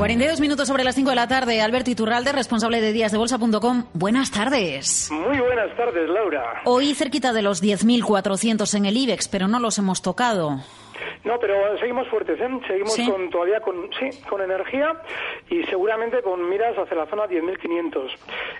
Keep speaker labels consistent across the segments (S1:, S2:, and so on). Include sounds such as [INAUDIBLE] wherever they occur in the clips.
S1: 42 minutos sobre las 5 de la tarde. Alberto Iturralde, responsable de díasdebolsa.com. Buenas tardes.
S2: Muy buenas tardes, Laura.
S1: Hoy cerquita de los 10.400 en el IBEX, pero no los hemos tocado.
S2: No, pero seguimos fuertes, ¿eh? Seguimos con todavía con sí, con energía y seguramente con miras hacia la zona 10.500.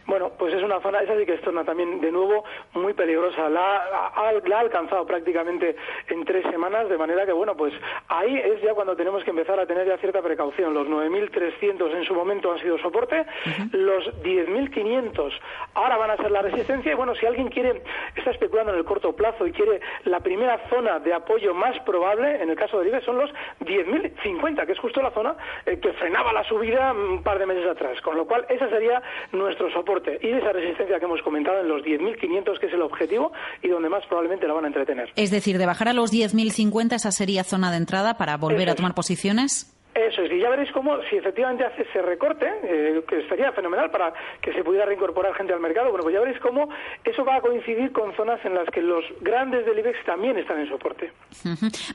S2: Bueno, pues es una zona, esa sí que es zona también de nuevo muy peligrosa. La ha, la ha alcanzado prácticamente en tres semanas, de manera que bueno, pues ahí es ya cuando tenemos que empezar a tener ya cierta precaución. Los 9.300 en su momento han sido soporte, los 10.500 ahora van a ser la resistencia y bueno, si alguien quiere está especulando en el corto plazo y quiere la primera zona de apoyo más probable en el caso del IBEX son los 10.050, que es justo la zona eh, que frenaba la subida un par de meses atrás. Con lo cual, ese sería nuestro soporte y esa resistencia que hemos comentado en los 10.500, que es el objetivo y donde más probablemente la van a entretener.
S1: Es decir, de bajar a los 10.050, esa sería zona de entrada para volver a tomar posiciones.
S2: Eso es, y ya veréis cómo, si efectivamente hace ese recorte, eh, que sería fenomenal para que se pudiera reincorporar gente al mercado, bueno, pues ya veréis cómo eso va a coincidir con zonas en las que los grandes del IBEX también están en soporte.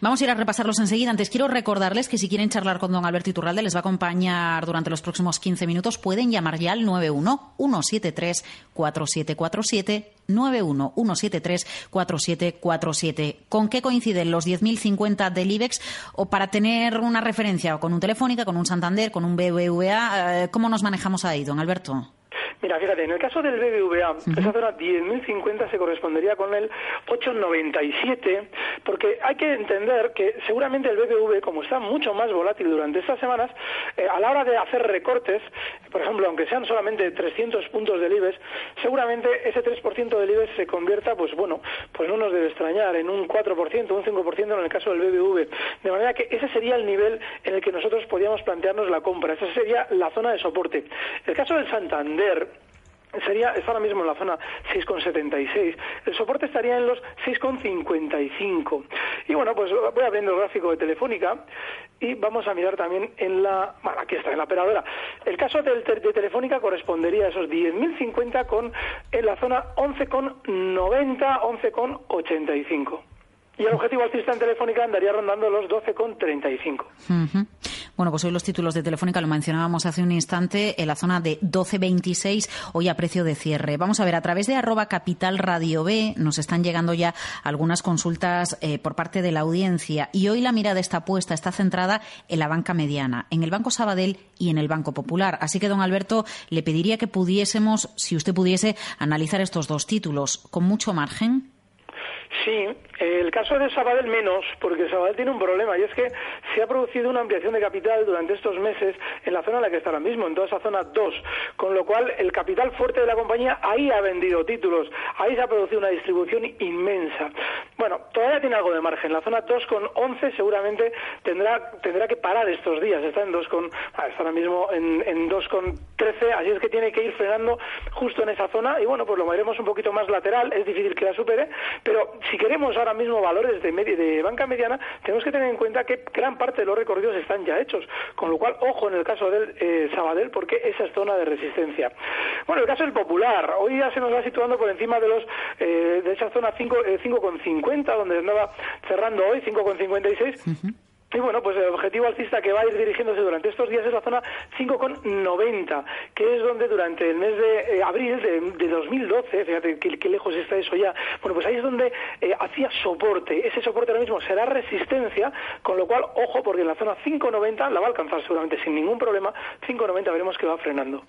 S1: Vamos a ir a repasarlos enseguida. Antes quiero recordarles que si quieren charlar con don Alberto Iturralde, les va a acompañar durante los próximos 15 minutos. Pueden llamar ya al 91 173 4747 911734747. ¿Con qué coinciden los 10.050 del IBEX? O para tener una referencia, con un Telefónica, con un Santander, con un BBVA, eh, ¿cómo nos manejamos ahí, don Alberto?
S2: Mira, fíjate, en el caso del BBVA, esa zona 10.050 se correspondería con el 897, porque hay que entender que seguramente el BBV, como está mucho más volátil durante estas semanas, eh, a la hora de hacer recortes, por ejemplo, aunque sean solamente 300 puntos del IBEX, seguramente ese 3% del IBEX se convierta, pues bueno, pues no nos debe extrañar, en un 4%, un 5% en el caso del BBV. De manera que ese sería el nivel en el que nosotros podíamos plantearnos la compra. Esa sería la zona de soporte. El caso del Santander, sería está ahora mismo en la zona 6,76. El soporte estaría en los 6,55. Y bueno, pues voy abriendo el gráfico de Telefónica y vamos a mirar también en la... Bueno, aquí está, en la operadora. El caso de, de Telefónica correspondería a esos 10.050 con en la zona 11,90, 11,85. Y el objetivo alcista en Telefónica andaría rondando los 12,35.
S1: Bueno, pues hoy los títulos de Telefónica lo mencionábamos hace un instante en la zona de 12.26, hoy a precio de cierre. Vamos a ver, a través de arroba capital radio B nos están llegando ya algunas consultas eh, por parte de la audiencia y hoy la mirada está puesta, está centrada en la banca mediana, en el Banco Sabadell y en el Banco Popular. Así que, don Alberto, le pediría que pudiésemos, si usted pudiese, analizar estos dos títulos con mucho margen.
S2: Sí, el caso de Sabadell menos, porque Sabadell tiene un problema y es que se ha producido una ampliación de capital durante estos meses en la zona en la que está ahora mismo, en toda esa zona 2, con lo cual el capital fuerte de la compañía ahí ha vendido títulos, ahí se ha producido una distribución inmensa. Bueno, todavía tiene algo de margen, la zona 2 con 11 seguramente tendrá tendrá que parar estos días, está en 2 con ah, está ahora mismo en, en 2 con 13, así es que tiene que ir frenando justo en esa zona. Y bueno, pues lo veremos un poquito más lateral, es difícil que la supere, pero si queremos ahora mismo valores de, de banca mediana, tenemos que tener en cuenta que gran parte de los recorridos están ya hechos, con lo cual, ojo en el caso del eh, Sabadell, porque esa es zona de resistencia. Bueno, el caso del Popular, hoy ya se nos va situando por encima de los eh, de esa zona 5,50, eh, donde andaba cerrando hoy, 5,56. Y bueno, pues el objetivo alcista que va a ir dirigiéndose durante estos días es la zona 5,90, que es donde durante el mes de eh, abril de, 2012, fíjate qué, lejos está eso ya, bueno, pues ahí es donde eh, hacía soporte. Ese soporte ahora mismo será resistencia, con lo cual, ojo, porque en la zona 5,90 la va a alcanzar seguramente sin ningún problema, 5,90 veremos que va frenando.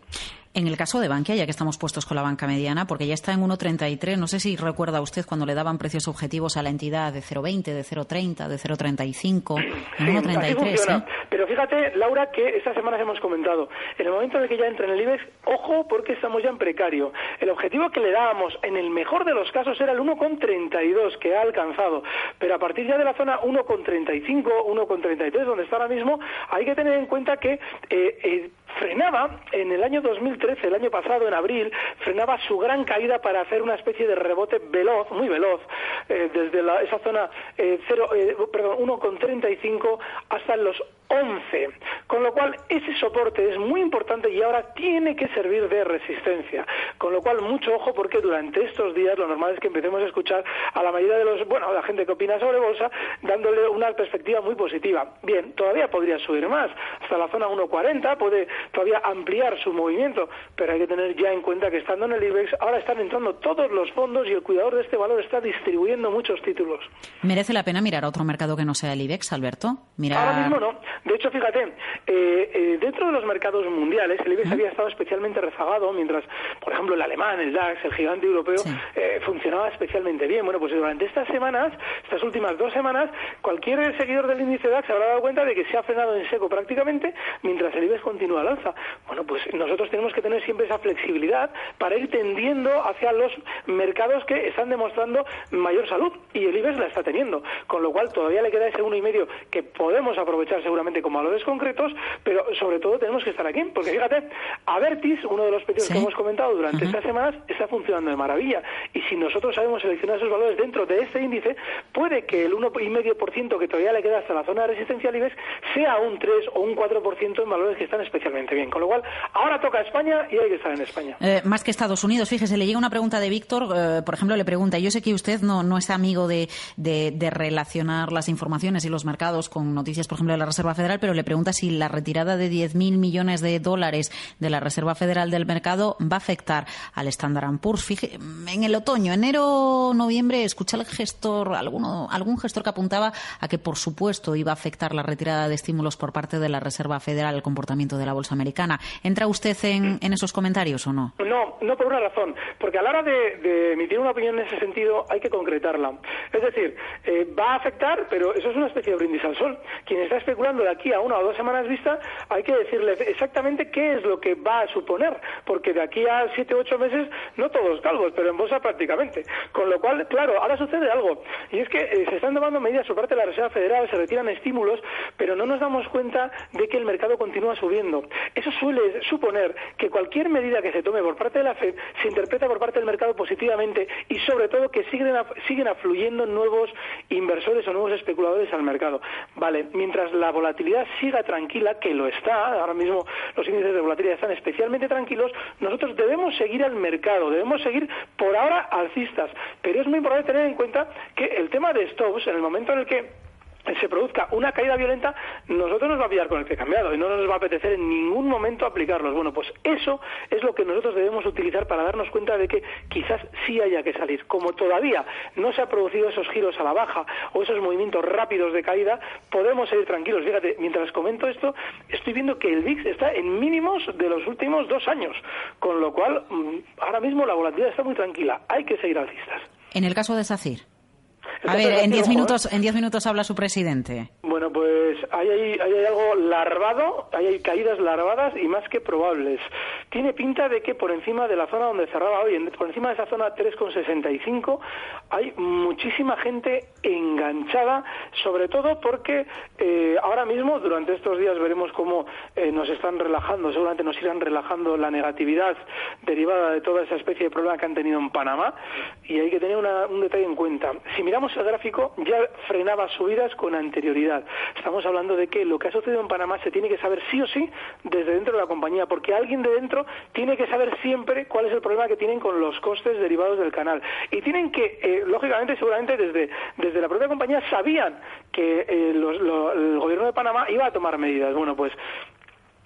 S1: En el caso de Bankia, ya que estamos puestos con la banca mediana, porque ya está en 1,33, no sé si recuerda usted cuando le daban precios objetivos a la entidad de 0,20, de 0,30, de 0,35, en 1,33.
S2: ¿eh? Pero fíjate, Laura, que estas semanas hemos comentado, en el momento en que ya entra en el IBEX, ojo, porque estamos ya en precario. El objetivo que le dábamos, en el mejor de los casos, era el 1,32, que ha alcanzado. Pero a partir ya de la zona 1,35, 1,33, donde está ahora mismo, hay que tener en cuenta que eh, eh, frenaba en el año 2013, el año pasado, en abril, frenaba su gran caída para hacer una especie de rebote veloz, muy veloz, eh, desde esa zona eh, 0, eh, perdón, 1,35 hasta los 11. Con lo cual, ese soporte es muy importante y ahora tiene que servir de resistencia. Con lo cual, mucho ojo porque durante estos días lo normal es que empecemos a escuchar a la mayoría de los, bueno, a la gente que opina sobre bolsa, dándole una perspectiva muy positiva. Bien, todavía podría subir más. Hasta la zona 1.40 puede todavía ampliar su movimiento, pero hay que tener ya en cuenta que estando en el IBEX, ahora están entrando todos los fondos y el cuidador de este valor está distribuyendo muchos títulos.
S1: ¿Merece la pena mirar a otro mercado que no sea el IBEX, Alberto?
S2: Ahora mismo no. De hecho, fíjate, eh, eh, dentro de los mercados mundiales, el IBEX había estado especialmente rezagado, mientras, por ejemplo, el alemán, el DAX, el gigante europeo, eh, funcionaba especialmente bien. Bueno, pues durante estas semanas, estas últimas dos semanas, cualquier seguidor del índice DAX se habrá dado cuenta de que se ha frenado en seco prácticamente, mientras el IBEX continúa al. Bueno, pues nosotros tenemos que tener siempre esa flexibilidad para ir tendiendo hacia los mercados que están demostrando mayor salud y el IBEX la está teniendo, con lo cual todavía le queda ese uno y medio que podemos aprovechar seguramente como valores concretos, pero sobre todo tenemos que estar aquí, porque fíjate, Avertis, uno de los pedidos que hemos comentado durante estas semanas, está funcionando de maravilla. Y si nosotros sabemos seleccionar esos valores dentro de este índice, puede que el 1,5% que todavía le queda hasta la zona de resistencia libres sea un 3 o un 4% en valores que están especialmente bien. Con lo cual, ahora toca España y hay que estar en España.
S1: Eh, más que Estados Unidos, fíjese, le llega una pregunta de Víctor, eh, por ejemplo, le pregunta, yo sé que usted no, no es amigo de, de, relacionar las informaciones y los mercados con noticias, por ejemplo, de la Reserva Federal, pero le pregunta si la retirada de 10.000 millones de dólares de la Reserva Federal del mercado va a afectar al Standard Poor's. Fije, en el otoño, enero, noviembre, escuché al gestor, alguno, algún gestor que apuntaba a que, por supuesto, iba a afectar la retirada de estímulos por parte de la Reserva Federal al comportamiento de la bolsa americana. ¿Entra usted en, en esos comentarios o no?
S2: No, no por una razón. Porque a la hora de, de emitir una opinión en ese sentido hay que concretarla. Es decir, eh, va a afectar, pero eso es una especie de brindis al sol. Quien está especulando de aquí a una o dos semanas vista, hay que decirle exactamente qué es lo que va a suponer, porque de aquí a siete o ocho meses, no todos calvos, pero en bolsa prácticamente. Con lo cual, claro, ahora sucede algo, y es que eh, se están tomando medidas por parte de la Reserva Federal, se retiran estímulos, pero no nos damos cuenta de que el mercado continúa subiendo. Eso suele suponer que cualquier medida que se tome por parte de la Fed se interpreta por parte del mercado positivamente y sobre todo que siguen, siguen afluyendo nuevos inversores o nuevos especuladores al mercado. Vale, mientras la volatilidad siga tranquila, que lo está, ahora mismo los índices de volatilidad están especialmente tranquilos, nosotros debemos seguir al mercado, debemos seguir por ahora alcistas, pero es muy importante tener en cuenta que el tema de stops, en el momento en el que se produzca una caída violenta, nosotros nos va a pillar con el pie cambiado y no nos va a apetecer en ningún momento aplicarlos. Bueno, pues eso es lo que nosotros debemos utilizar para darnos cuenta de que quizás sí haya que salir. Como todavía no se han producido esos giros a la baja o esos movimientos rápidos de caída, podemos seguir tranquilos. Fíjate, mientras comento esto, estoy viendo que el VIX está en mínimos de los últimos dos años, con lo cual mm, ahora mismo la volatilidad está muy tranquila. Hay que seguir alcistas.
S1: En el caso de SACIR. A ver, [LAUGHS] en diez minutos, en diez minutos habla su presidente.
S2: Bueno, pues hay, hay, hay, algo larvado, hay, caídas larvadas y más que probables. Tiene pinta de que por encima de la zona donde cerraba hoy, por encima de esa zona 3,65, hay muchísima gente enganchada, sobre todo porque eh, ahora mismo, durante estos días, veremos cómo eh, nos están relajando, seguramente nos irán relajando la negatividad derivada de toda esa especie de problema que han tenido en Panamá y hay que tener una, un detalle en cuenta. Si miramos el gráfico, ya frenaba subidas con anterioridad. Estamos hablando de que lo que ha sucedido en Panamá se tiene que saber sí o sí desde dentro de la compañía, porque alguien de dentro tiene que saber siempre cuál es el problema que tienen con los costes derivados del canal. Y tienen que, eh, lógicamente, seguramente desde, desde la propia compañía sabían que eh, los, lo, el gobierno de Panamá iba a tomar medidas. Bueno, pues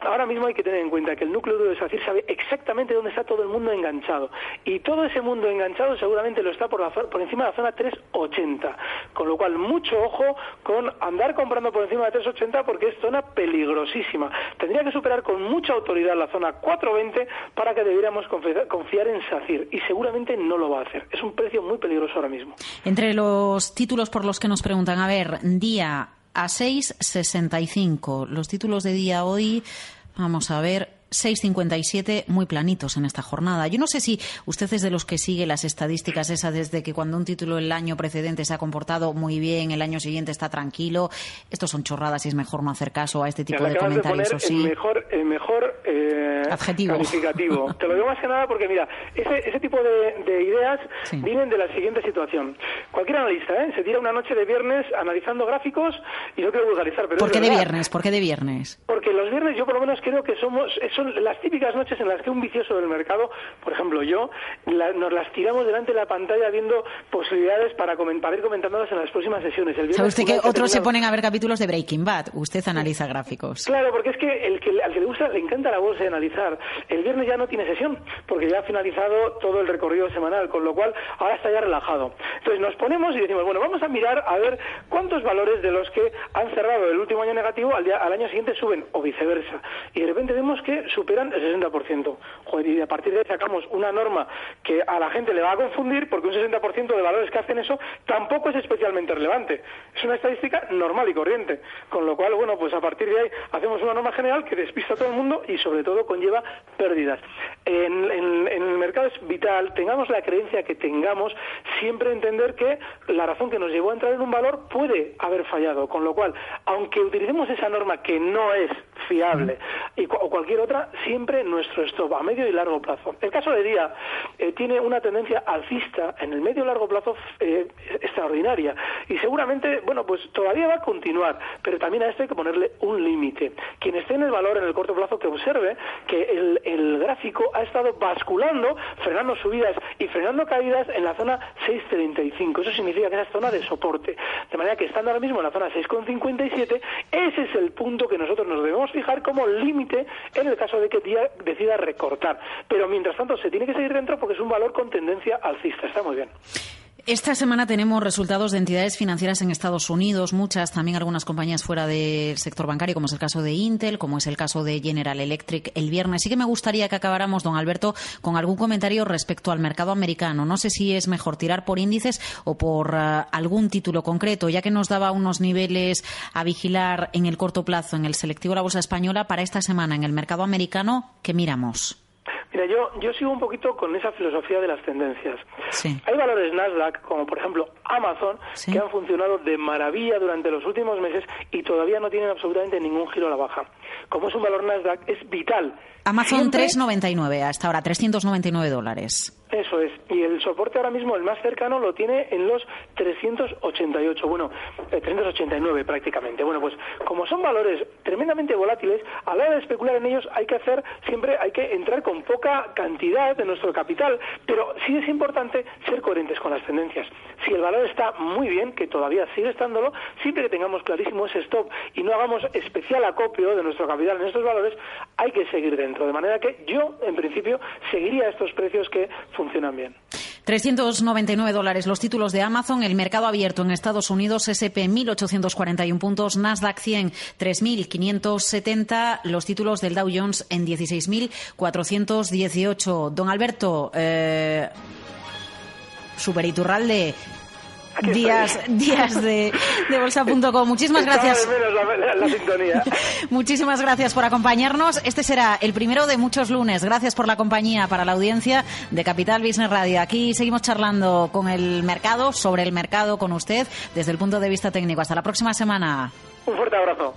S2: Ahora mismo hay que tener en cuenta que el núcleo duro de SACIR sabe exactamente dónde está todo el mundo enganchado. Y todo ese mundo enganchado seguramente lo está por, la, por encima de la zona 380. Con lo cual, mucho ojo con andar comprando por encima de 380 porque es zona peligrosísima. Tendría que superar con mucha autoridad la zona 420 para que debiéramos confiar en SACIR. Y seguramente no lo va a hacer. Es un precio muy peligroso ahora mismo.
S1: Entre los títulos por los que nos preguntan, a ver, día a 6,65. Los títulos de día hoy, vamos a ver, 6,57 muy planitos en esta jornada. Yo no sé si usted es de los que sigue las estadísticas esas desde que cuando un título el año precedente se ha comportado muy bien, el año siguiente está tranquilo. Estos son chorradas y es mejor no hacer caso a este tipo de comentarios.
S2: De el mejor, el mejor eh,
S1: Adjetivo.
S2: calificativo. [LAUGHS] Te lo digo más que nada porque, mira, ese, ese tipo de, ideas vienen de la siguiente situación. Cualquier analista ¿eh? se tira una noche de viernes analizando gráficos y no quiero vulgarizar, pero
S1: ¿Por qué de viernes? ¿Por qué de viernes?
S2: Porque los viernes yo por lo menos creo que somos son las típicas noches en las que un vicioso del mercado, por ejemplo yo, nos las tiramos delante de la pantalla viendo posibilidades para, para ir comentándolas en las próximas sesiones.
S1: El ¿Sabe usted que otros se ponen a ver capítulos de Breaking Bad? Usted analiza gráficos.
S2: Claro, porque es que, el que al que le gusta, le encanta la bolsa de analizar. El viernes ya no tiene sesión, porque ya ha finalizado todo el recorrido semanal, con lo cual ahora está ya relajado. Entonces nos ponemos y decimos, bueno, vamos a mirar a ver cuántos valores de los que han cerrado el último año negativo al, día, al año siguiente suben, o viceversa. Y de repente vemos que superan el 60%. Joder, y a partir de ahí sacamos una norma que a la gente le va a confundir porque un 60% de valores que hacen eso tampoco es especialmente relevante. Es una estadística normal y corriente. Con lo cual, bueno, pues a partir de ahí hacemos una norma general que despista a todo el mundo y sobre todo conlleva pérdidas. En, el mercado es vital, tengamos la creencia que tengamos, siempre entender que la razón que nos llevó a entrar en un valor puede haber fallado. Con lo cual, aunque utilicemos esa norma que no es fiable o cualquier otra, siempre nuestro stop a medio y largo plazo. El caso de Día eh, tiene una tendencia alcista en el medio y largo plazo eh, extraordinaria y seguramente, bueno, pues todavía va a continuar, pero también a esto hay que ponerle un límite. Quien esté en el valor en el corto plazo que observe que el, gráfico ha estado basculando, frenando subidas y frenando caídas en la zona 6.35. Eso significa que es zona de soporte. De manera que estando ahora mismo en la zona 6.57, ese es el punto que nosotros nos debemos fijar como límite en el caso de que decida recortar. Pero mientras tanto se tiene que seguir dentro porque es un valor con tendencia alcista. Está muy bien.
S1: Esta semana tenemos resultados de entidades financieras en Estados Unidos, muchas, también algunas compañías fuera del sector bancario, como es el caso de Intel, como es el caso de General Electric el viernes. Sí que me gustaría que acabáramos, don Alberto, con algún comentario respecto al mercado americano. No sé si es mejor tirar por índices o por eh, algún título concreto, ya que nos daba unos niveles a vigilar en el corto plazo en el selectivo de la Bolsa Española para esta semana en el mercado americano, ¿qué miramos?
S2: Mira, yo, yo sigo un poquito con esa filosofía de las tendencias. Hay valores Nasdaq, como por ejemplo Amazon, que han funcionado de maravilla durante los últimos meses y todavía no tienen absolutamente ningún giro a la baja. Como es un valor Nasdaq, es vital.
S1: Amazon 3,99 hasta ahora, 399 dólares.
S2: Eso es. Y el soporte ahora mismo, el más cercano, lo tiene en los 388. Bueno, 389 eh, prácticamente. Bueno, pues como son valores tremendamente volátiles, a la hora de especular en ellos hay que hacer siempre, hay que entrar con poca cantidad de nuestro capital. Pero sí es importante ser coherentes con las tendencias. Si el valor está muy bien, que todavía sigue estándolo, siempre que tengamos clarísimo ese stop y no hagamos especial acopio de nuestro capital en estos valores, hay que seguir dentro. De manera que yo, en principio, seguiría estos precios que funcionan bien.
S1: 399 dólares los títulos de Amazon, el mercado abierto en Estados Unidos, SP 1.841 puntos, Nasdaq 100 3.570, los títulos del Dow Jones en 16.418. Don Alberto, eh, Superiturralde, días, días de, de bolsa.com. Muchísimas gracias. [LAUGHS] Muchísimas gracias por acompañarnos. Este será el primero de muchos lunes. Gracias por la compañía para la audiencia de Capital Business Radio. Aquí seguimos charlando con el mercado, sobre el mercado con usted, desde el punto de vista técnico. Hasta la próxima semana.
S2: Un fuerte abrazo.